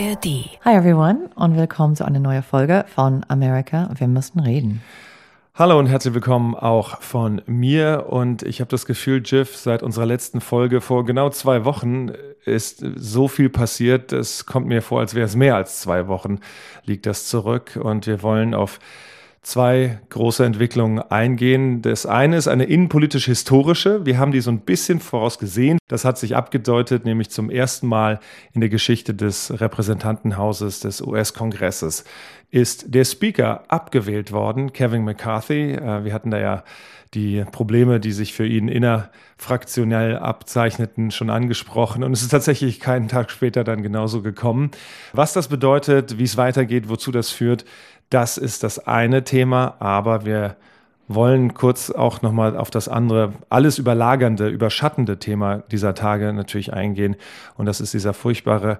ARD. Hi everyone und willkommen zu einer neuen Folge von America. Wir müssen reden. Hallo und herzlich willkommen auch von mir. Und ich habe das Gefühl, Jiff, seit unserer letzten Folge vor genau zwei Wochen ist so viel passiert. Es kommt mir vor, als wäre es mehr als zwei Wochen, liegt das zurück. Und wir wollen auf zwei große Entwicklungen eingehen. Das eine ist eine innenpolitisch-historische. Wir haben die so ein bisschen vorausgesehen. Das hat sich abgedeutet, nämlich zum ersten Mal in der Geschichte des Repräsentantenhauses des US-Kongresses ist der Speaker abgewählt worden, Kevin McCarthy. Äh, wir hatten da ja die Probleme, die sich für ihn innerfraktionell abzeichneten, schon angesprochen. Und es ist tatsächlich keinen Tag später dann genauso gekommen. Was das bedeutet, wie es weitergeht, wozu das führt, das ist das eine Thema, aber wir wollen kurz auch nochmal auf das andere, alles überlagernde, überschattende Thema dieser Tage natürlich eingehen. Und das ist dieser furchtbare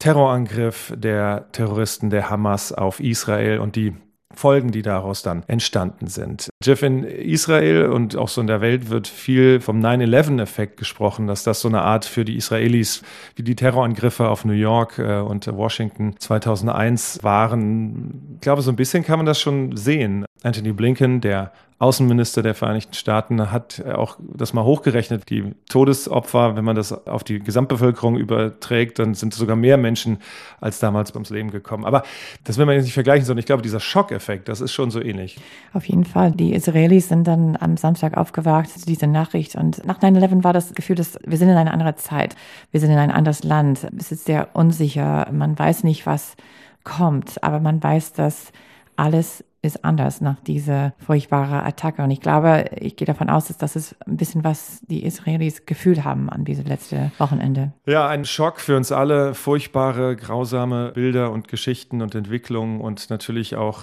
Terrorangriff der Terroristen der Hamas auf Israel und die Folgen, die daraus dann entstanden sind. Jeff, in Israel und auch so in der Welt wird viel vom 9-11-Effekt gesprochen, dass das so eine Art für die Israelis wie die Terrorangriffe auf New York äh, und Washington 2001 waren. Ich glaube, so ein bisschen kann man das schon sehen. Anthony Blinken, der Außenminister der Vereinigten Staaten hat auch das mal hochgerechnet. Die Todesopfer, wenn man das auf die Gesamtbevölkerung überträgt, dann sind sogar mehr Menschen als damals ums Leben gekommen. Aber das will man jetzt nicht vergleichen, sondern ich glaube, dieser Schockeffekt, das ist schon so ähnlich. Auf jeden Fall. Die Israelis sind dann am Samstag aufgewacht, diese Nachricht. Und nach 9-11 war das Gefühl, dass wir sind in einer anderen Zeit. Wir sind in ein anderes Land. Es ist sehr unsicher. Man weiß nicht, was kommt. Aber man weiß, dass alles ist anders nach dieser furchtbaren Attacke. Und ich glaube, ich gehe davon aus, dass das ist ein bisschen, was die Israelis gefühlt haben an diesem letzten Wochenende. Ja, ein Schock für uns alle. Furchtbare, grausame Bilder und Geschichten und Entwicklungen und natürlich auch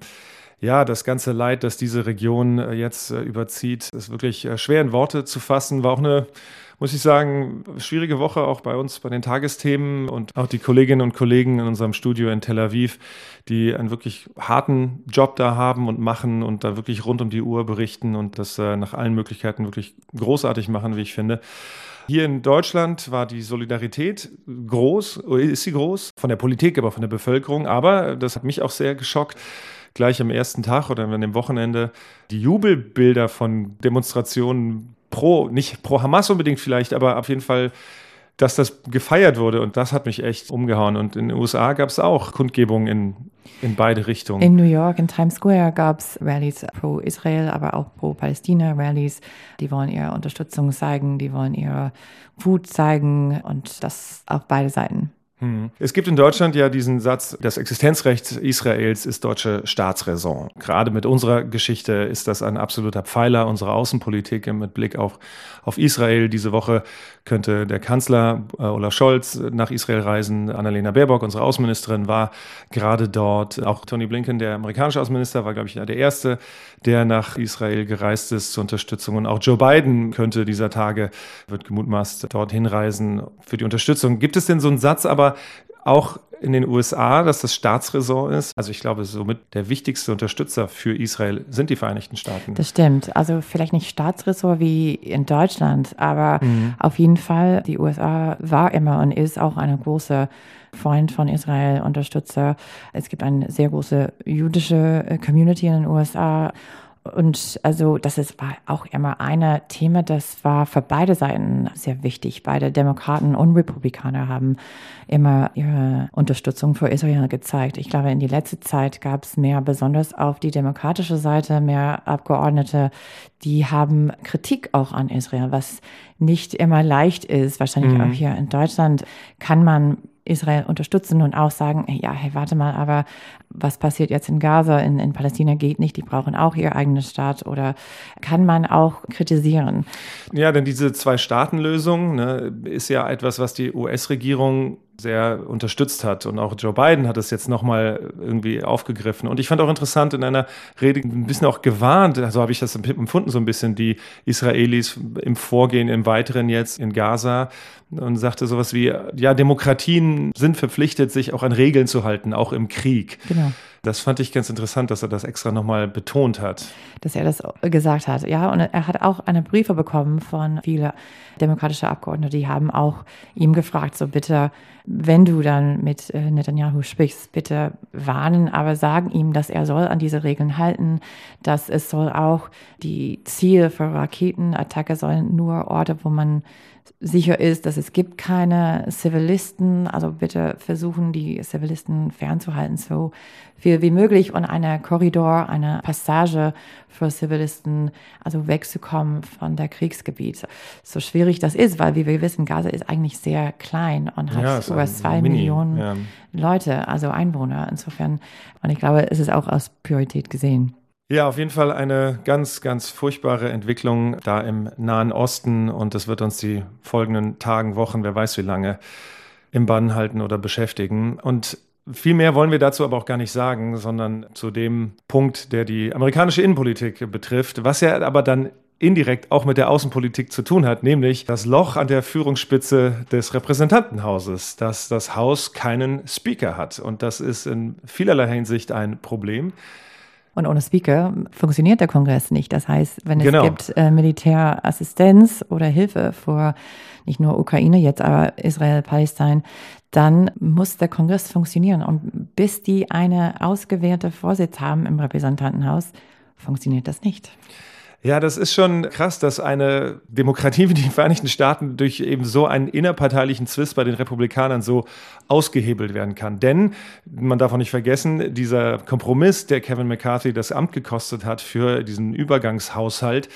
ja, das ganze Leid, das diese Region äh, jetzt äh, überzieht, ist wirklich äh, schwer in Worte zu fassen. War auch eine muss ich sagen, schwierige Woche auch bei uns bei den Tagesthemen und auch die Kolleginnen und Kollegen in unserem Studio in Tel Aviv, die einen wirklich harten Job da haben und machen und da wirklich rund um die Uhr berichten und das nach allen Möglichkeiten wirklich großartig machen, wie ich finde. Hier in Deutschland war die Solidarität groß, ist sie groß, von der Politik, aber von der Bevölkerung. Aber das hat mich auch sehr geschockt gleich am ersten Tag oder an dem Wochenende die Jubelbilder von Demonstrationen pro, nicht pro Hamas unbedingt vielleicht, aber auf jeden Fall dass das gefeiert wurde und das hat mich echt umgehauen. Und in den USA gab es auch Kundgebungen in, in beide Richtungen. In New York, in Times Square gab es Rallyes pro Israel, aber auch pro Palästina Rallyes. Die wollen ihre Unterstützung zeigen, die wollen ihre Wut zeigen und das auf beide Seiten. Hm. Es gibt in Deutschland ja diesen Satz, das Existenzrecht Israels ist deutsche Staatsräson. Gerade mit unserer Geschichte ist das ein absoluter Pfeiler unserer Außenpolitik mit Blick auf, auf Israel. Diese Woche könnte der Kanzler äh, Olaf Scholz nach Israel reisen. Annalena Baerbock, unsere Außenministerin, war gerade dort. Auch Tony Blinken, der amerikanische Außenminister, war, glaube ich, der Erste, der nach Israel gereist ist zur Unterstützung. Und auch Joe Biden könnte dieser Tage, wird gemutmaßt, dorthin reisen für die Unterstützung. Gibt es denn so einen Satz aber, aber auch in den USA, dass das Staatsräson ist. Also ich glaube, somit der wichtigste Unterstützer für Israel sind die Vereinigten Staaten. Das stimmt. Also vielleicht nicht Staatsräson wie in Deutschland, aber mhm. auf jeden Fall, die USA war immer und ist auch eine große Freund von Israel, Unterstützer. Es gibt eine sehr große jüdische äh, Community in den USA und also das ist, war auch immer ein Thema, das war für beide Seiten sehr wichtig. Beide Demokraten und Republikaner haben immer ihre Unterstützung für Israel gezeigt. Ich glaube, in die letzte Zeit gab es mehr, besonders auf die demokratische Seite, mehr Abgeordnete, die haben Kritik auch an Israel, was nicht immer leicht ist. Wahrscheinlich mhm. auch hier in Deutschland kann man Israel unterstützen und auch sagen, ja, hey, warte mal, aber was passiert jetzt in Gaza, in, in Palästina geht nicht, die brauchen auch ihr eigenes Staat oder kann man auch kritisieren? Ja, denn diese Zwei-Staaten-Lösung ne, ist ja etwas, was die US-Regierung sehr unterstützt hat. Und auch Joe Biden hat es jetzt nochmal irgendwie aufgegriffen. Und ich fand auch interessant in einer Rede ein bisschen auch gewarnt, also habe ich das empfunden, so ein bisschen die Israelis im Vorgehen, im Weiteren jetzt in Gaza und sagte sowas wie, ja, Demokratien sind verpflichtet, sich auch an Regeln zu halten, auch im Krieg. Genau. Das fand ich ganz interessant, dass er das extra nochmal betont hat. Dass er das gesagt hat, ja. Und er hat auch eine Briefe bekommen von vielen demokratischen Abgeordneten, die haben auch ihm gefragt, so bitte, wenn du dann mit äh, Netanyahu sprichst, bitte warnen, aber sagen ihm, dass er soll an diese Regeln halten, dass es soll auch die Ziele für Raketenattacke sollen nur Orte, wo man sicher ist, dass es gibt keine Zivilisten. Also bitte versuchen, die Zivilisten fernzuhalten, so viel wie möglich und eine Korridor, eine Passage für Zivilisten, also wegzukommen von der Kriegsgebiet. So schwierig das ist, weil wie wir wissen, Gaza ist eigentlich sehr klein und hat ja, über zwei Mini, Millionen ja. Leute, also Einwohner. Insofern, und ich glaube, es ist auch als Priorität gesehen. Ja, auf jeden Fall eine ganz, ganz furchtbare Entwicklung da im Nahen Osten und das wird uns die folgenden Tagen, Wochen, wer weiß wie lange, im Bann halten oder beschäftigen. Und viel mehr wollen wir dazu aber auch gar nicht sagen, sondern zu dem Punkt, der die amerikanische Innenpolitik betrifft, was ja aber dann indirekt auch mit der Außenpolitik zu tun hat, nämlich das Loch an der Führungsspitze des Repräsentantenhauses, dass das Haus keinen Speaker hat. Und das ist in vielerlei Hinsicht ein Problem. Und ohne Speaker funktioniert der Kongress nicht. Das heißt, wenn es genau. gibt äh, Militärassistenz oder Hilfe vor nicht nur Ukraine jetzt, aber Israel, Palästina, dann muss der Kongress funktionieren. Und bis die eine ausgewählte Vorsitz haben im Repräsentantenhaus, funktioniert das nicht. Ja, das ist schon krass, dass eine Demokratie wie die Vereinigten Staaten durch eben so einen innerparteilichen Zwist bei den Republikanern so ausgehebelt werden kann. Denn man darf auch nicht vergessen, dieser Kompromiss, der Kevin McCarthy das Amt gekostet hat für diesen Übergangshaushalt,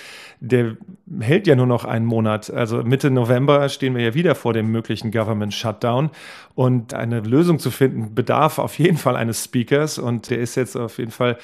der hält ja nur noch einen Monat. Also Mitte November stehen wir ja wieder vor dem möglichen Government Shutdown. Und eine Lösung zu finden bedarf auf jeden Fall eines Speakers. Und der ist jetzt auf jeden Fall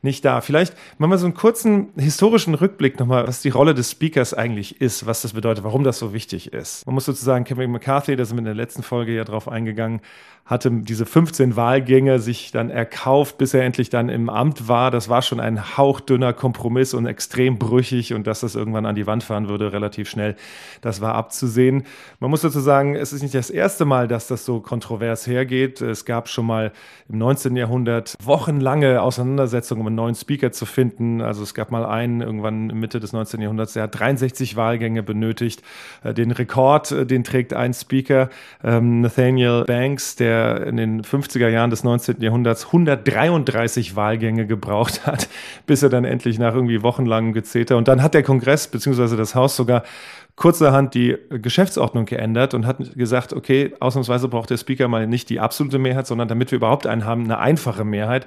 nicht da. Vielleicht machen wir so einen kurzen historischen Rückblick nochmal, was die Rolle des Speakers eigentlich ist, was das bedeutet, warum das so wichtig ist. Man muss sozusagen Kevin McCarthy, da sind wir in der letzten Folge ja drauf eingegangen, hatte diese 15 Wahlgänge sich dann erkauft, bis er endlich dann im Amt war. Das war schon ein hauchdünner Kompromiss und extrem brüchig und dass das irgendwann an die Wand fahren würde, relativ schnell, das war abzusehen. Man muss dazu sagen, es ist nicht das erste Mal, dass das so kontrovers hergeht. Es gab schon mal im 19. Jahrhundert wochenlange Auseinandersetzungen, um einen neuen Speaker zu finden. Also es gab mal einen irgendwann Mitte des 19. Jahrhunderts, der hat 63 Wahlgänge benötigt. Äh, den Rekord, äh, den trägt ein Speaker, ähm, Nathaniel Banks, der in den 50er Jahren des 19. Jahrhunderts 133 Wahlgänge gebraucht hat, bis er dann endlich nach irgendwie wochenlangem Gezeter und dann hat der Kongress bzw. das Haus sogar kurzerhand die Geschäftsordnung geändert und hat gesagt, okay, ausnahmsweise braucht der Speaker mal nicht die absolute Mehrheit, sondern damit wir überhaupt einen haben, eine einfache Mehrheit.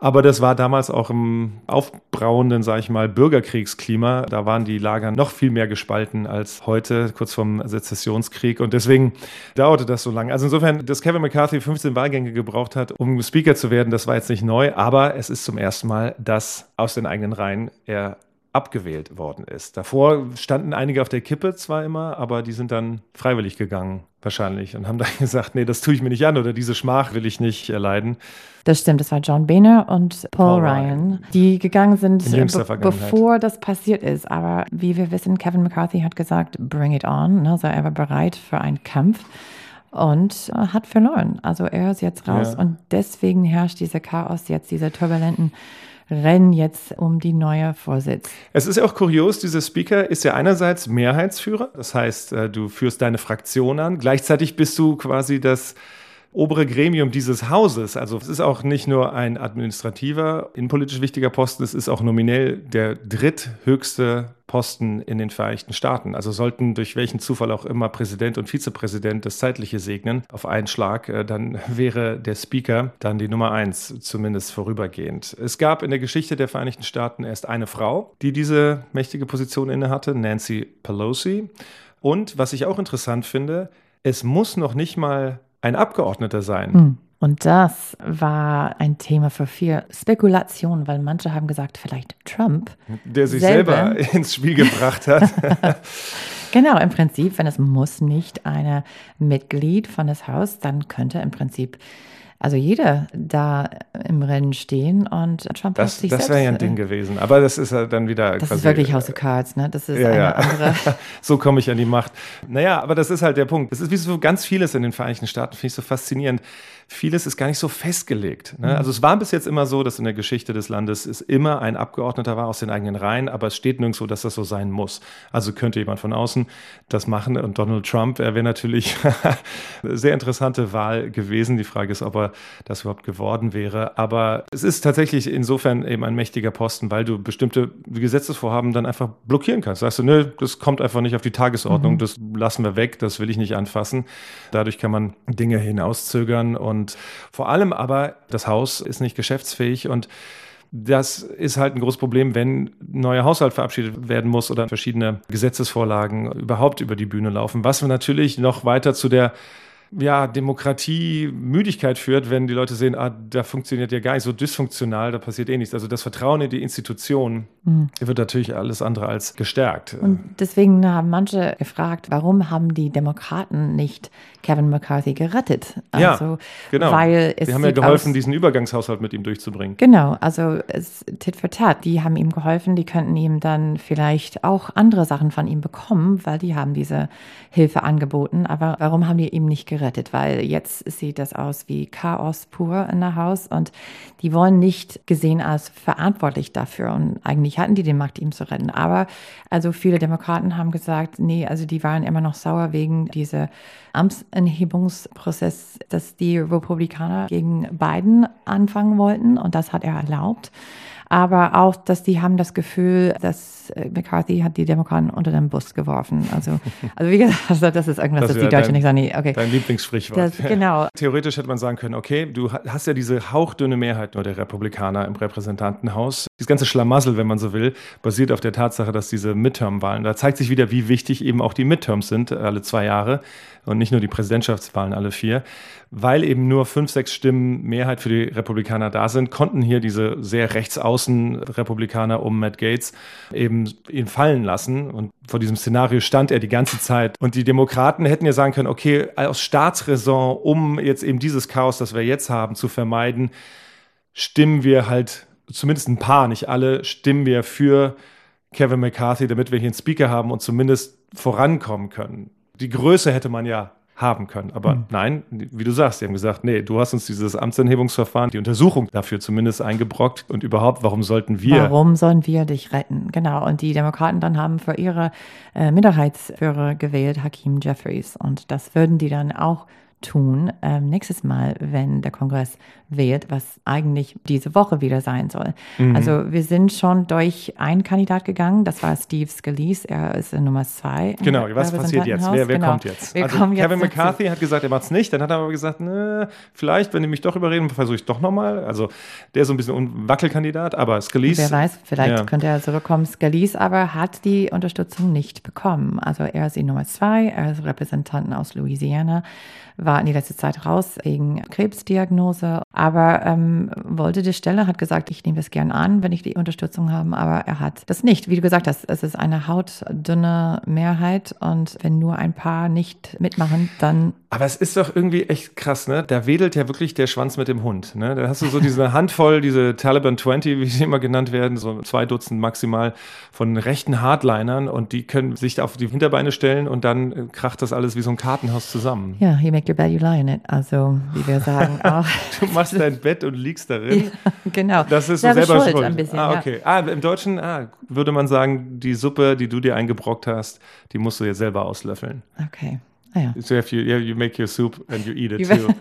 Aber das war damals auch im aufbrauenden, sage ich mal, Bürgerkriegsklima. Da waren die Lager noch viel mehr gespalten als heute, kurz vorm Sezessionskrieg. Und deswegen dauerte das so lange. Also insofern, dass Kevin McCarthy 15 Wahlgänge gebraucht hat, um Speaker zu werden, das war jetzt nicht neu. Aber es ist zum ersten Mal, dass aus den eigenen Reihen er abgewählt worden ist. Davor standen einige auf der Kippe zwar immer, aber die sind dann freiwillig gegangen, wahrscheinlich, und haben dann gesagt, nee, das tue ich mir nicht an oder diese Schmach will ich nicht erleiden. Das stimmt, das war John Boehner und Paul, Paul Ryan, Ryan, die gegangen sind, be bevor das passiert ist. Aber wie wir wissen, Kevin McCarthy hat gesagt, bring it on, ne? also er war bereit für einen Kampf und äh, hat verloren. Also er ist jetzt raus ja. und deswegen herrscht dieser Chaos jetzt, diese turbulenten Rennen jetzt um die neue Vorsitz. Es ist ja auch kurios, dieser Speaker ist ja einerseits Mehrheitsführer, das heißt, äh, du führst deine Fraktion an, gleichzeitig bist du quasi das obere Gremium dieses Hauses. Also es ist auch nicht nur ein administrativer, innenpolitisch wichtiger Posten, es ist auch nominell der dritthöchste Posten in den Vereinigten Staaten. Also sollten durch welchen Zufall auch immer Präsident und Vizepräsident das Zeitliche segnen auf einen Schlag, äh, dann wäre der Speaker dann die Nummer eins, zumindest vorübergehend. Es gab in der Geschichte der Vereinigten Staaten erst eine Frau, die diese mächtige Position innehatte, Nancy Pelosi. Und was ich auch interessant finde, es muss noch nicht mal ein Abgeordneter sein. Hm. Und das war ein Thema für viel Spekulation, weil manche haben gesagt, vielleicht Trump. Der sich selber, selber ins Spiel gebracht hat. genau, im Prinzip, wenn es muss nicht eine Mitglied von das Haus, dann könnte im Prinzip also jeder da im Rennen stehen und Trump das, sich Das wäre ja ein Ding gewesen. Aber das ist ja dann wieder. Das quasi, ist wirklich House of Cards, ne? Das ist ja, eine ja. andere. so komme ich an die Macht. Naja, aber das ist halt der Punkt. Das ist wie so ganz vieles in den Vereinigten Staaten, finde ich so faszinierend vieles ist gar nicht so festgelegt. Ne? Mhm. Also es war bis jetzt immer so, dass in der Geschichte des Landes es immer ein Abgeordneter war aus den eigenen Reihen, aber es steht nirgendwo, dass das so sein muss. Also könnte jemand von außen das machen und Donald Trump, er wäre natürlich eine sehr interessante Wahl gewesen. Die Frage ist, ob er das überhaupt geworden wäre. Aber es ist tatsächlich insofern eben ein mächtiger Posten, weil du bestimmte Gesetzesvorhaben dann einfach blockieren kannst. Sagst du, nö, das kommt einfach nicht auf die Tagesordnung, mhm. das lassen wir weg, das will ich nicht anfassen. Dadurch kann man Dinge hinauszögern und vor allem aber, das Haus ist nicht geschäftsfähig und das ist halt ein großes Problem, wenn ein neuer Haushalt verabschiedet werden muss oder verschiedene Gesetzesvorlagen überhaupt über die Bühne laufen, was natürlich noch weiter zu der ja, Demokratie Müdigkeit führt, wenn die Leute sehen, ah, da funktioniert ja gar nicht so dysfunktional, da passiert eh nichts. Also das Vertrauen in die Institution mhm. wird natürlich alles andere als gestärkt. Und deswegen haben manche gefragt, warum haben die Demokraten nicht Kevin McCarthy gerettet? Also, ja, genau. Weil es Sie haben ja geholfen, diesen Übergangshaushalt mit ihm durchzubringen. Genau, also es tit for tat. Die haben ihm geholfen, die könnten ihm dann vielleicht auch andere Sachen von ihm bekommen, weil die haben diese Hilfe angeboten. Aber warum haben die ihm nicht gerettet? Gerettet, weil jetzt sieht das aus wie Chaos pur in der Haus und die wollen nicht gesehen als verantwortlich dafür und eigentlich hatten die den Macht, ihm zu retten. Aber also viele Demokraten haben gesagt, nee, also die waren immer noch sauer wegen dieser Amtsenhebungsprozess, dass die Republikaner gegen Biden anfangen wollten und das hat er erlaubt aber auch, dass die haben das Gefühl, dass äh, McCarthy hat die Demokraten unter den Bus geworfen. Also, also wie gesagt, also das ist irgendwas, das, das die Deutschen nicht sagen. Okay. Dein Lieblingssprichwort. Das, genau. Theoretisch hätte man sagen können, okay, du hast ja diese hauchdünne Mehrheit nur der Republikaner im Repräsentantenhaus. Dieses ganze Schlamassel, wenn man so will, basiert auf der Tatsache, dass diese Midterm-Wahlen, da zeigt sich wieder, wie wichtig eben auch die Midterms sind, alle zwei Jahre und nicht nur die Präsidentschaftswahlen alle vier. Weil eben nur fünf, sechs Stimmen Mehrheit für die Republikaner da sind, konnten hier diese sehr rechtsaußen Republikaner um Matt Gates eben ihn fallen lassen. Und vor diesem Szenario stand er die ganze Zeit. Und die Demokraten hätten ja sagen können, okay, aus Staatsräson, um jetzt eben dieses Chaos, das wir jetzt haben, zu vermeiden, stimmen wir halt, zumindest ein paar, nicht alle, stimmen wir für Kevin McCarthy, damit wir hier einen Speaker haben und zumindest vorankommen können die Größe hätte man ja haben können. Aber mhm. nein, wie du sagst, die haben gesagt, nee, du hast uns dieses Amtsenthebungsverfahren, die Untersuchung dafür zumindest eingebrockt und überhaupt, warum sollten wir? Warum sollen wir dich retten? Genau. Und die Demokraten dann haben für ihre äh, Minderheitsführer gewählt, Hakim Jeffries. Und das würden die dann auch tun ähm, nächstes Mal, wenn der Kongress wählt, was eigentlich diese Woche wieder sein soll. Mhm. Also wir sind schon durch einen Kandidat gegangen, das war Steve Scalise, er ist Nummer zwei. Genau, was passiert jetzt? Wer, wer genau. kommt jetzt? Wir also Kevin jetzt McCarthy hat gesagt, er macht es nicht, dann hat er aber gesagt, ne, vielleicht, wenn die mich doch überreden, versuche ich doch nochmal. Also der ist so ein bisschen ein Wackelkandidat, aber Scalise. Wer weiß, vielleicht ja. könnte er zurückkommen. Scalise aber hat die Unterstützung nicht bekommen. Also er ist die Nummer zwei, er ist Repräsentanten aus Louisiana war in die letzte Zeit raus wegen Krebsdiagnose, aber ähm, wollte die Stelle, hat gesagt, ich nehme das gern an, wenn ich die Unterstützung habe, aber er hat das nicht. Wie du gesagt hast, es ist eine hautdünne Mehrheit und wenn nur ein paar nicht mitmachen, dann aber es ist doch irgendwie echt krass, ne? Da wedelt ja wirklich der Schwanz mit dem Hund. Ne? Da hast du so diese Handvoll, diese Taliban 20, wie sie immer genannt werden, so zwei Dutzend maximal von rechten Hardlinern und die können sich auf die Hinterbeine stellen und dann äh, kracht das alles wie so ein Kartenhaus zusammen. Ja, you make your bed, you lie in it. Also, wie wir sagen auch. du machst dein Bett und liegst darin. Ja, genau. Das ist so selber, schuld. schuld. Ein bisschen, ah, okay. Ja. Ah, im Deutschen ah, würde man sagen, die Suppe, die du dir eingebrockt hast, die musst du jetzt selber auslöffeln. Okay. Ah, ja. So if you, yeah, you make your soup and you eat it too.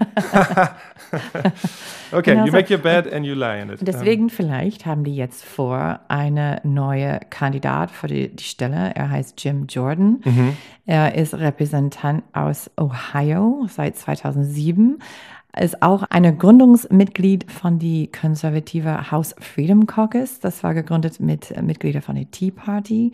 okay, genau you make your bed and you lie in it. Deswegen um. vielleicht haben die jetzt vor, eine neue Kandidat für die, die Stelle. Er heißt Jim Jordan. Mhm. Er ist Repräsentant aus Ohio seit 2007 ist auch eine Gründungsmitglied von die konservative House Freedom Caucus. Das war gegründet mit Mitgliedern von der Tea Party.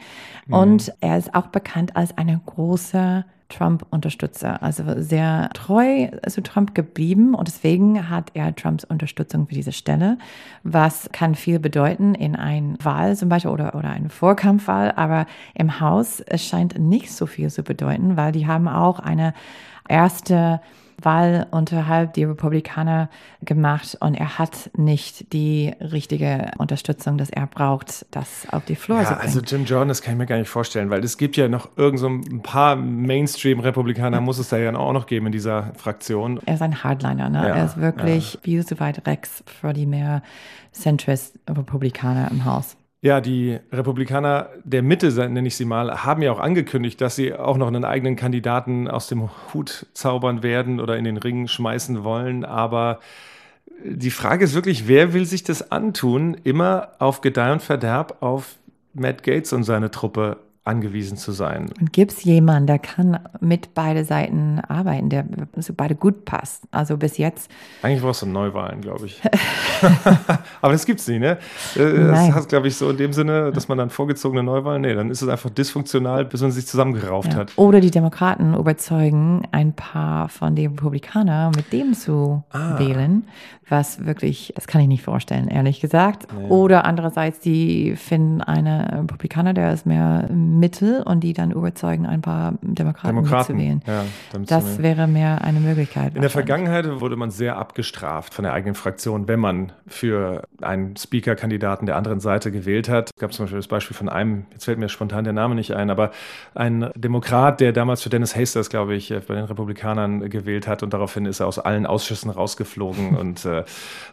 Mhm. Und er ist auch bekannt als eine große Trump-Unterstützer, also sehr treu zu Trump geblieben und deswegen hat er Trumps Unterstützung für diese Stelle, was kann viel bedeuten in einer Wahl zum Beispiel oder, oder eine Vorkampfwahl, aber im Haus es scheint nicht so viel zu bedeuten, weil die haben auch eine erste Wahl unterhalb die Republikaner gemacht und er hat nicht die richtige Unterstützung, dass er braucht, das auf die Floor ja, zu bringen. Also Jim Jordan, das kann ich mir gar nicht vorstellen, weil es gibt ja noch irgend so ein paar Mainstream-Republikaner, muss es da ja auch noch geben in dieser Fraktion. Er ist ein Hardliner, ne? Ja, er ist wirklich ja. wie so weit Rex für die mehr Centrist-Republikaner im Haus. Ja, die Republikaner der Mitte, nenne ich sie mal, haben ja auch angekündigt, dass sie auch noch einen eigenen Kandidaten aus dem Hut zaubern werden oder in den Ring schmeißen wollen. Aber die Frage ist wirklich, wer will sich das antun, immer auf Gedeih und Verderb auf Matt Gates und seine Truppe angewiesen zu sein. Und gibt es jemanden, der kann mit beide Seiten arbeiten, der so beide gut passt? Also bis jetzt. Eigentlich brauchst du Neuwahlen, glaube ich. Aber das gibt es nicht, ne? Äh, das heißt, glaube ich, so in dem Sinne, dass man dann vorgezogene Neuwahlen, nee, dann ist es einfach dysfunktional, bis man sich zusammengerauft ja. hat. Oder die Demokraten überzeugen, ein paar von den Republikanern mit dem zu ah. wählen, was wirklich, das kann ich nicht vorstellen, ehrlich gesagt. Nee. Oder andererseits, die finden einen Republikaner, der ist mehr Mittel und die dann überzeugen, ein paar Demokraten, Demokraten mitzuwählen. Ja, das wäre mehr eine Möglichkeit. In der Vergangenheit wurde man sehr abgestraft von der eigenen Fraktion, wenn man für einen Speaker-Kandidaten der anderen Seite gewählt hat. Es gab zum Beispiel das Beispiel von einem, jetzt fällt mir spontan der Name nicht ein, aber ein Demokrat, der damals für Dennis Hasters, glaube ich, bei den Republikanern gewählt hat und daraufhin ist er aus allen Ausschüssen rausgeflogen und äh,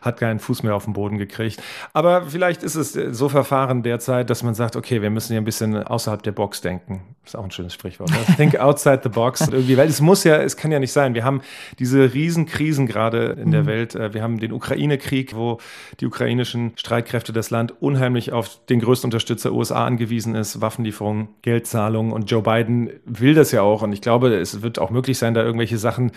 hat keinen Fuß mehr auf den Boden gekriegt. Aber vielleicht ist es so verfahren derzeit, dass man sagt, okay, wir müssen hier ein bisschen außerhalb der Box denken. Ist auch ein schönes Sprichwort. Ne? Think outside the box. irgendwie, weil es muss ja, es kann ja nicht sein. Wir haben diese Riesenkrisen gerade in der mhm. Welt. Äh, wir haben den Ukraine-Krieg, wo die ukrainischen Streitkräfte das Land unheimlich auf den größten Unterstützer USA angewiesen ist. Waffenlieferungen, Geldzahlungen. Und Joe Biden will das ja auch. Und ich glaube, es wird auch möglich sein, da irgendwelche Sachen,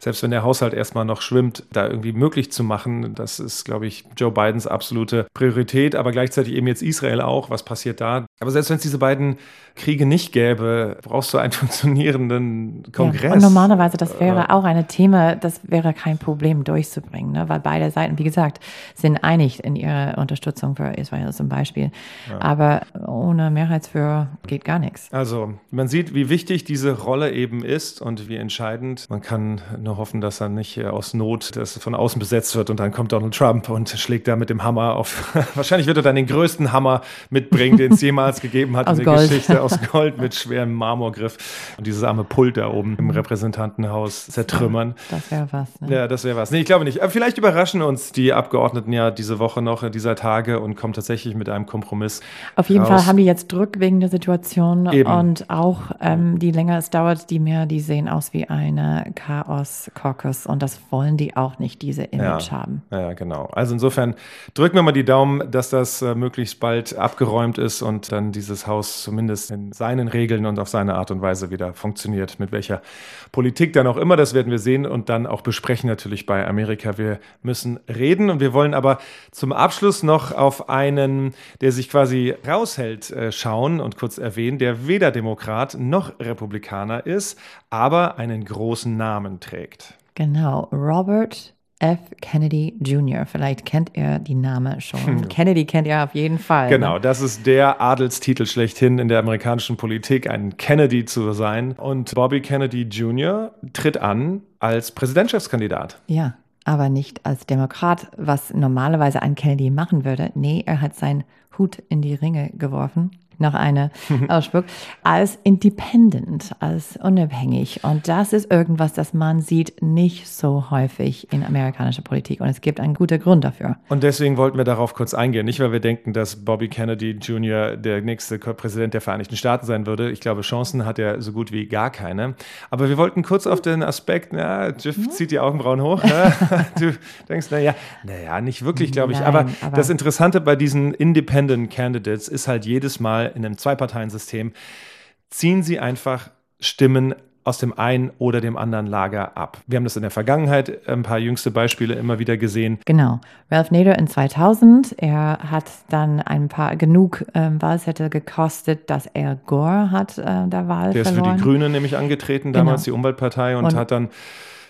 selbst wenn der Haushalt erstmal noch schwimmt, da irgendwie möglich zu machen. Das ist, glaube ich, Joe Bidens absolute Priorität. Aber gleichzeitig eben jetzt Israel auch. Was passiert da? Aber selbst wenn es diese beiden Kriege nicht gäbe, brauchst du einen funktionierenden Kongress. Ja, und normalerweise, das wäre äh, auch ein Thema, das wäre kein Problem durchzubringen, ne? weil beide Seiten, wie gesagt, sind einig in ihrer Unterstützung für Israel zum Beispiel. Ja. Aber ohne Mehrheitsführer geht gar nichts. Also man sieht, wie wichtig diese Rolle eben ist und wie entscheidend. Man kann nur hoffen, dass er nicht aus Not das von außen besetzt wird und dann kommt Donald Trump und schlägt da mit dem Hammer auf. Wahrscheinlich wird er dann den größten Hammer mitbringen, den es jemals gegeben hat in der Gold. Geschichte aus Gold mit schwerem Marmorgriff und dieses arme Pult da oben im Repräsentantenhaus zertrümmern. Das wäre was. Ne? Ja, das wäre was. Nee, ich glaube nicht. Aber vielleicht überraschen uns die Abgeordneten ja diese Woche noch, dieser Tage und kommen tatsächlich mit einem Kompromiss. Auf jeden raus. Fall haben die jetzt Druck wegen der Situation Eben. und auch ähm, die länger es dauert, die mehr, die sehen aus wie eine Chaos-Caucus und das wollen die auch nicht, diese Image ja. haben. Ja, genau. Also insofern drücken wir mal die Daumen, dass das äh, möglichst bald abgeräumt ist und dann dieses Haus zumindest in seinen Regeln und auf seine Art und Weise wieder funktioniert. Mit welcher Politik dann auch immer, das werden wir sehen und dann auch besprechen natürlich bei Amerika. Wir müssen reden und wir wollen aber zum Abschluss noch auf einen, der sich quasi raushält, äh, schauen und kurz erwähnen, der weder Demokrat noch Republikaner ist, aber einen großen Namen trägt. Genau, Robert F. Kennedy Jr. Vielleicht kennt er die Name schon. Hm. Kennedy kennt er auf jeden Fall. Genau, ne? das ist der Adelstitel schlechthin in der amerikanischen Politik, ein Kennedy zu sein. Und Bobby Kennedy Jr. tritt an als Präsidentschaftskandidat. Ja, aber nicht als Demokrat, was normalerweise ein Kennedy machen würde. Nee, er hat seinen Hut in die Ringe geworfen noch eine Ausspruch, als independent, als unabhängig. Und das ist irgendwas, das man sieht nicht so häufig in amerikanischer Politik. Und es gibt einen guten Grund dafür. Und deswegen wollten wir darauf kurz eingehen. Nicht, weil wir denken, dass Bobby Kennedy Jr. der nächste Präsident der Vereinigten Staaten sein würde. Ich glaube, Chancen hat er so gut wie gar keine. Aber wir wollten kurz auf den Aspekt, na, Jeff mhm. zieht die Augenbrauen hoch. Ne? du denkst, naja, naja, nicht wirklich, glaube ich. Nein, aber, aber das Interessante bei diesen Independent Candidates ist halt jedes Mal, in einem Zwei-Parteien-System, ziehen sie einfach Stimmen aus dem einen oder dem anderen Lager ab. Wir haben das in der Vergangenheit, ein paar jüngste Beispiele immer wieder gesehen. Genau. Ralph Nader in 2000, er hat dann ein paar, genug ähm, Wahlzettel gekostet, dass er Gore hat äh, der Wahl Der verloren. ist für die Grünen nämlich angetreten, damals genau. die Umweltpartei, und, und hat dann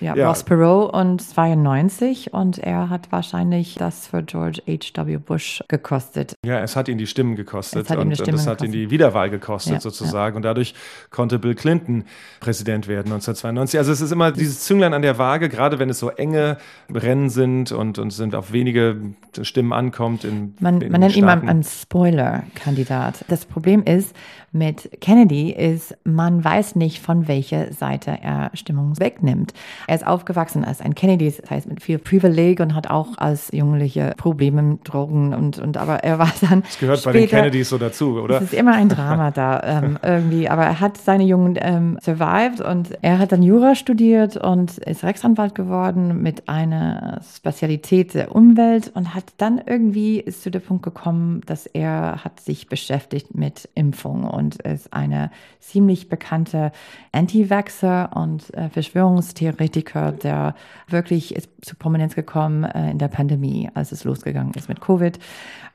Ja, ja. Ross Perot und 92 und er hat wahrscheinlich das für George H.W. Bush gekostet. Ja, es hat ihn die Stimmen gekostet und, Stimmen und es hat ihn die Wiederwahl gekostet ja, sozusagen ja. und dadurch konnte Bill Clinton Präsident werden 1992. Also es ist immer dieses Zünglein an der Waage, gerade wenn es so enge Rennen sind und, und sind auf wenige Stimmen ankommt. In, man, in man nennt ihn einen Spoiler-Kandidat. Das Problem ist, mit Kennedy ist, man weiß nicht, von welcher Seite er Stimmung wegnimmt. Er ist aufgewachsen als ein Kennedy, das heißt mit viel Privileg und hat auch als Jugendliche Probleme mit Drogen und, und aber er war dann. Das gehört später, bei den Kennedys so dazu, oder? Es ist immer ein Drama da ähm, irgendwie, aber er hat seine Jugend ähm, survived und er hat dann Jura studiert und ist Rechtsanwalt geworden mit einer Spezialität der Umwelt und hat dann irgendwie ist zu dem Punkt gekommen, dass er hat sich beschäftigt mit Impfung und ist eine ziemlich bekannte Anti-Vaxxer und äh, Verschwörungstheoretiker, der wirklich ist zu Prominenz gekommen äh, in der Pandemie, als es losgegangen ist mit Covid.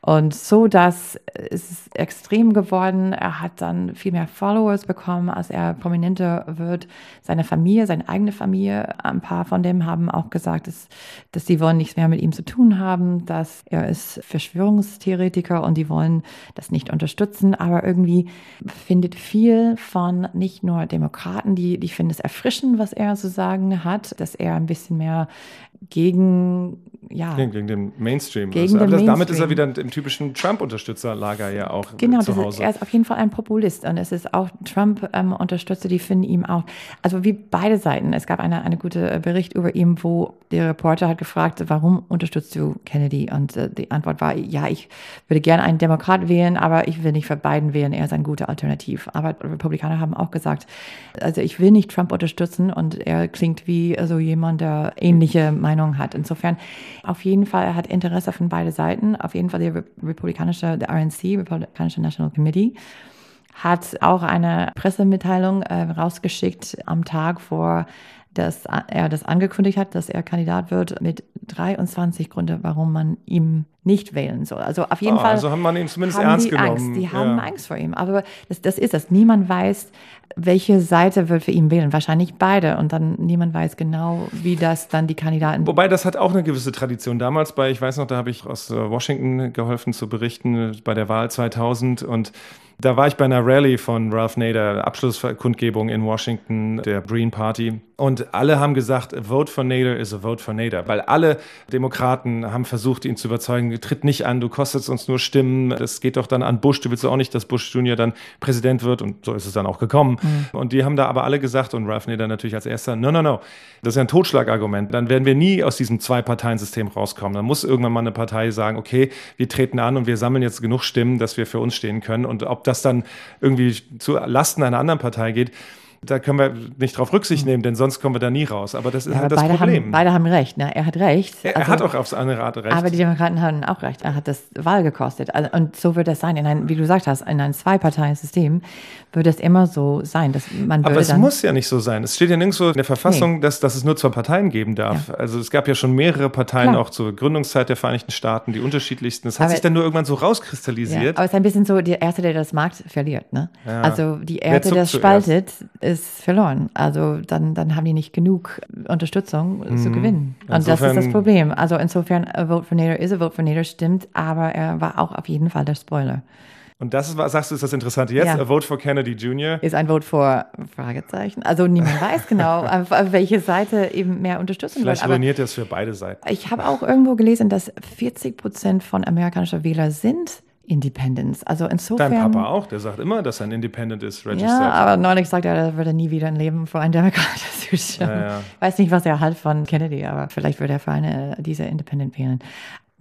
Und so, dass es ist extrem geworden. Er hat dann viel mehr Followers bekommen, als er prominenter wird. Seine Familie, seine eigene Familie, ein paar von dem haben auch gesagt, dass, dass sie wollen nichts mehr mit ihm zu tun haben, dass er ist Verschwörungstheoretiker und die wollen das nicht unterstützen. Aber irgendwie findet viel von nicht nur Demokraten, die, die finden es erfrischend, was er zu sagen hat, dass er ein bisschen mehr gegen ja. Gegen, den Mainstream. Gegen also, den das, Mainstream. Damit ist er wieder im typischen Trump-Unterstützerlager ja auch genau, zu Hause. Genau, er ist auf jeden Fall ein Populist und es ist auch Trump-Unterstützer, die finden ihm auch, also wie beide Seiten. Es gab eine, eine gute Bericht über ihn, wo der Reporter hat gefragt, warum unterstützt du Kennedy? Und äh, die Antwort war, ja, ich würde gerne einen Demokrat wählen, aber ich will nicht für Biden wählen, er ist ein guter Alternativ. Aber Republikaner haben auch gesagt, also ich will nicht Trump unterstützen und er klingt wie so jemand, der ähnliche Meinung hat. Insofern auf jeden Fall, er hat Interesse von beiden Seiten. Auf jeden Fall die republikanische, der RNC, Republikanische National Committee, hat auch eine Pressemitteilung äh, rausgeschickt am Tag vor dass er das angekündigt hat, dass er Kandidat wird mit 23 Gründe, warum man ihm nicht wählen soll. Also auf jeden ah, Fall. Also haben man ihn zumindest ernst die genommen. Angst. Die haben ja. Angst vor ihm. Aber das, das ist das. Niemand weiß, welche Seite wird für ihn wählen. Wahrscheinlich beide. Und dann niemand weiß genau, wie das dann die Kandidaten. Wobei das hat auch eine gewisse Tradition. Damals bei, ich weiß noch, da habe ich aus äh, Washington geholfen zu berichten bei der Wahl 2000 und da war ich bei einer Rallye von Ralph Nader, Abschlusskundgebung in Washington, der Green Party. Und alle haben gesagt, a vote for Nader is a vote for Nader. Weil alle Demokraten haben versucht, ihn zu überzeugen, tritt nicht an, du kostest uns nur Stimmen. Das geht doch dann an Bush. Du willst auch nicht, dass Bush Junior dann Präsident wird. Und so ist es dann auch gekommen. Mhm. Und die haben da aber alle gesagt, und Ralph Nader natürlich als erster, no, no, no. Das ist ja ein Totschlagargument. Dann werden wir nie aus diesem Zwei-Parteien-System rauskommen. Dann muss irgendwann mal eine Partei sagen, okay, wir treten an und wir sammeln jetzt genug Stimmen, dass wir für uns stehen können. Und ob das dann irgendwie zu Lasten einer anderen Partei geht, da können wir nicht drauf Rücksicht hm. nehmen, denn sonst kommen wir da nie raus. Aber das ist ja, halt das beide Problem. Haben, beide haben recht. Ne? Er hat recht. Er, also, er hat auch aufs andere Art recht. Aber die Demokraten haben auch recht. Er hat das Wahl gekostet. Also, und so wird das sein. In ein, wie du gesagt hast, in einem Zwei-Parteien-System wird es immer so sein. Dass man Aber es muss ja nicht so sein. Es steht ja nirgendwo in der Verfassung, nee. dass, dass es nur zwei Parteien geben darf. Ja. Also es gab ja schon mehrere Parteien Klar. auch zur Gründungszeit der Vereinigten Staaten, die unterschiedlichsten. Das hat aber, sich dann nur irgendwann so rauskristallisiert. Ja, aber es ist ein bisschen so, der Erste, der das mag, verliert. Ne? Also die Erde, der das spaltet, ist verloren. Also dann, dann haben die nicht genug Unterstützung mhm. zu gewinnen. Und insofern, das ist das Problem. Also insofern, a Vote for Nader ist a Vote for Nader, stimmt, aber er war auch auf jeden Fall der Spoiler. Und das ist, sagst du, ist das Interessante jetzt? Ja. A Vote for Kennedy Jr. Ist ein Vote for Fragezeichen. Also niemand weiß genau, auf, welche Seite eben mehr Unterstützung Vielleicht ruiniert das für beide Seiten. Ich habe auch irgendwo gelesen, dass 40 Prozent von amerikanischen Wähler sind Independence. Also insofern. Dein Papa auch, der sagt immer, dass er ein Independent ist, registered. Ja, aber neulich sagt er, er würde nie wieder ein Leben für einen Demokrat zustimmen. Ja, ja. Weiß nicht, was er halt von Kennedy, aber vielleicht würde er für eine dieser Independent wählen.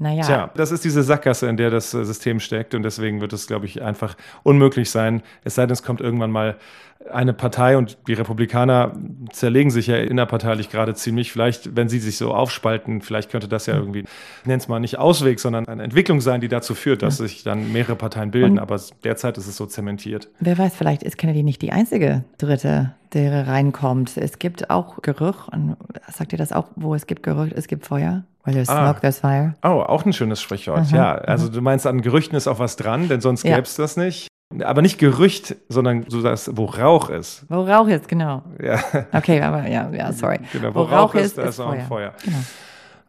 Naja. Tja, das ist diese Sackgasse, in der das äh, System steckt und deswegen wird es, glaube ich, einfach unmöglich sein. Es sei denn, es kommt irgendwann mal eine Partei und die Republikaner zerlegen sich ja innerparteilich gerade ziemlich. Vielleicht, wenn sie sich so aufspalten, vielleicht könnte das ja irgendwie, ich nenne es mal nicht Ausweg, sondern eine Entwicklung sein, die dazu führt, dass ja. sich dann mehrere Parteien bilden. Und Aber derzeit ist es so zementiert. Wer weiß, vielleicht ist Kennedy nicht die einzige Dritte, der reinkommt. Es gibt auch Gerücht, und sagt ihr das auch, wo es gibt Gerücht, es gibt Feuer? Weil there's ah. smoke, there's fire. Oh, auch ein schönes Sprichwort. Aha, ja, also aha. du meinst, an Gerüchten ist auch was dran, denn sonst ja. gäbe es das nicht. Aber nicht Gerücht, sondern so das, wo Rauch ist. Wo Rauch ist, genau. Ja. Okay, aber ja, ja, sorry. Genau, wo, wo Rauch, Rauch, ist, da ist, ist auch ein Feuer. Genau.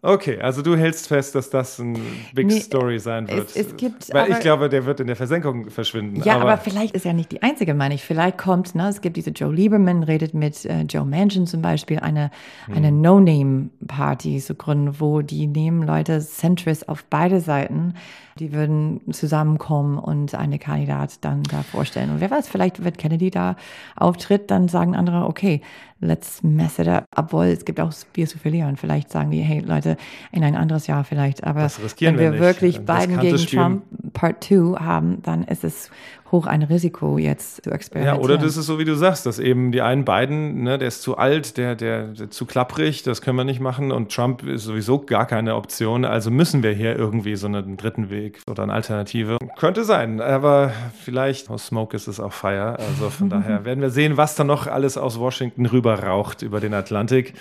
Okay, also du hältst fest, dass das ein Big nee, Story sein wird. Es, es gibt, Weil ich glaube, der wird in der Versenkung verschwinden. Ja, aber, aber vielleicht ist er nicht die einzige, meine ich. Vielleicht kommt, ne, es gibt diese Joe Lieberman, redet mit äh, Joe Manchin zum Beispiel, eine, hm. eine No-Name-Party zu gründen, wo die nehmen Leute Centrist auf beide Seiten die würden zusammenkommen und eine Kandidat dann da vorstellen. Und wer weiß, vielleicht wird Kennedy da auftritt, dann sagen andere, okay, let's mess it up. Obwohl es gibt auch Bier zu verlieren. Vielleicht sagen die, hey Leute, in ein anderes Jahr vielleicht. Aber wenn wir, wir wirklich Biden gegen Trump Part 2 haben, dann ist es hoch ein Risiko, jetzt zu experimentieren. Ja, oder das ist so, wie du sagst, dass eben die einen beiden, ne, der ist zu alt, der, der, der zu klapprig, das können wir nicht machen und Trump ist sowieso gar keine Option. Also müssen wir hier irgendwie so einen dritten Weg oder eine Alternative. Könnte sein, aber vielleicht aus Smoke ist es auch Fire. Also von daher werden wir sehen, was da noch alles aus Washington rüber raucht über den Atlantik.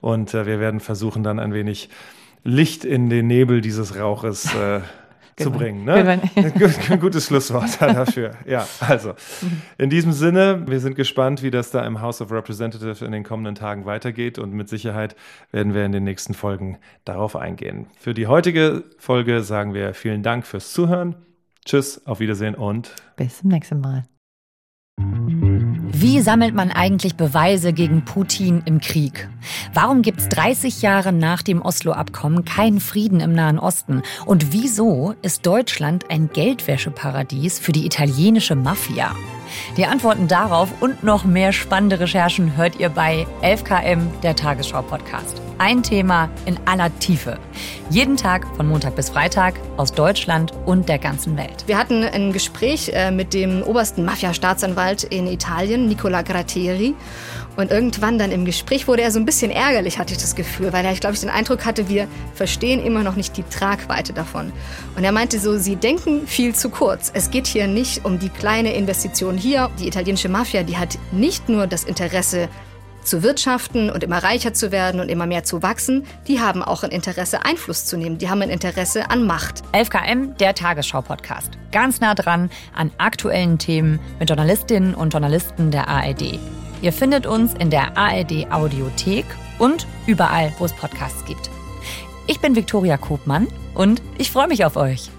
Und äh, wir werden versuchen, dann ein wenig Licht in den Nebel dieses Rauches äh, zu bringen. Ne? Ein gutes Schlusswort dafür. Ja, also in diesem Sinne, wir sind gespannt, wie das da im House of Representatives in den kommenden Tagen weitergeht und mit Sicherheit werden wir in den nächsten Folgen darauf eingehen. Für die heutige Folge sagen wir vielen Dank fürs Zuhören. Tschüss, auf Wiedersehen und bis zum nächsten Mal. Wie sammelt man eigentlich Beweise gegen Putin im Krieg? Warum gibt es 30 Jahre nach dem Oslo-Abkommen keinen Frieden im Nahen Osten? Und wieso ist Deutschland ein Geldwäscheparadies für die italienische Mafia? Die Antworten darauf und noch mehr spannende Recherchen hört ihr bei 11KM, der Tagesschau-Podcast. Ein Thema in aller Tiefe. Jeden Tag von Montag bis Freitag aus Deutschland und der ganzen Welt. Wir hatten ein Gespräch äh, mit dem obersten Mafia-Staatsanwalt in Italien, Nicola Gratteri. Und irgendwann dann im Gespräch wurde er so ein bisschen ärgerlich, hatte ich das Gefühl, weil er, glaube, ich den Eindruck hatte, wir verstehen immer noch nicht die Tragweite davon. Und er meinte so, sie denken viel zu kurz. Es geht hier nicht um die kleine Investition hier. Die italienische Mafia, die hat nicht nur das Interesse, zu wirtschaften und immer reicher zu werden und immer mehr zu wachsen, die haben auch ein Interesse, Einfluss zu nehmen. Die haben ein Interesse an Macht. 11KM, der Tagesschau-Podcast. Ganz nah dran an aktuellen Themen mit Journalistinnen und Journalisten der ARD. Ihr findet uns in der ARD Audiothek und überall, wo es Podcasts gibt. Ich bin Viktoria Kopmann und ich freue mich auf euch.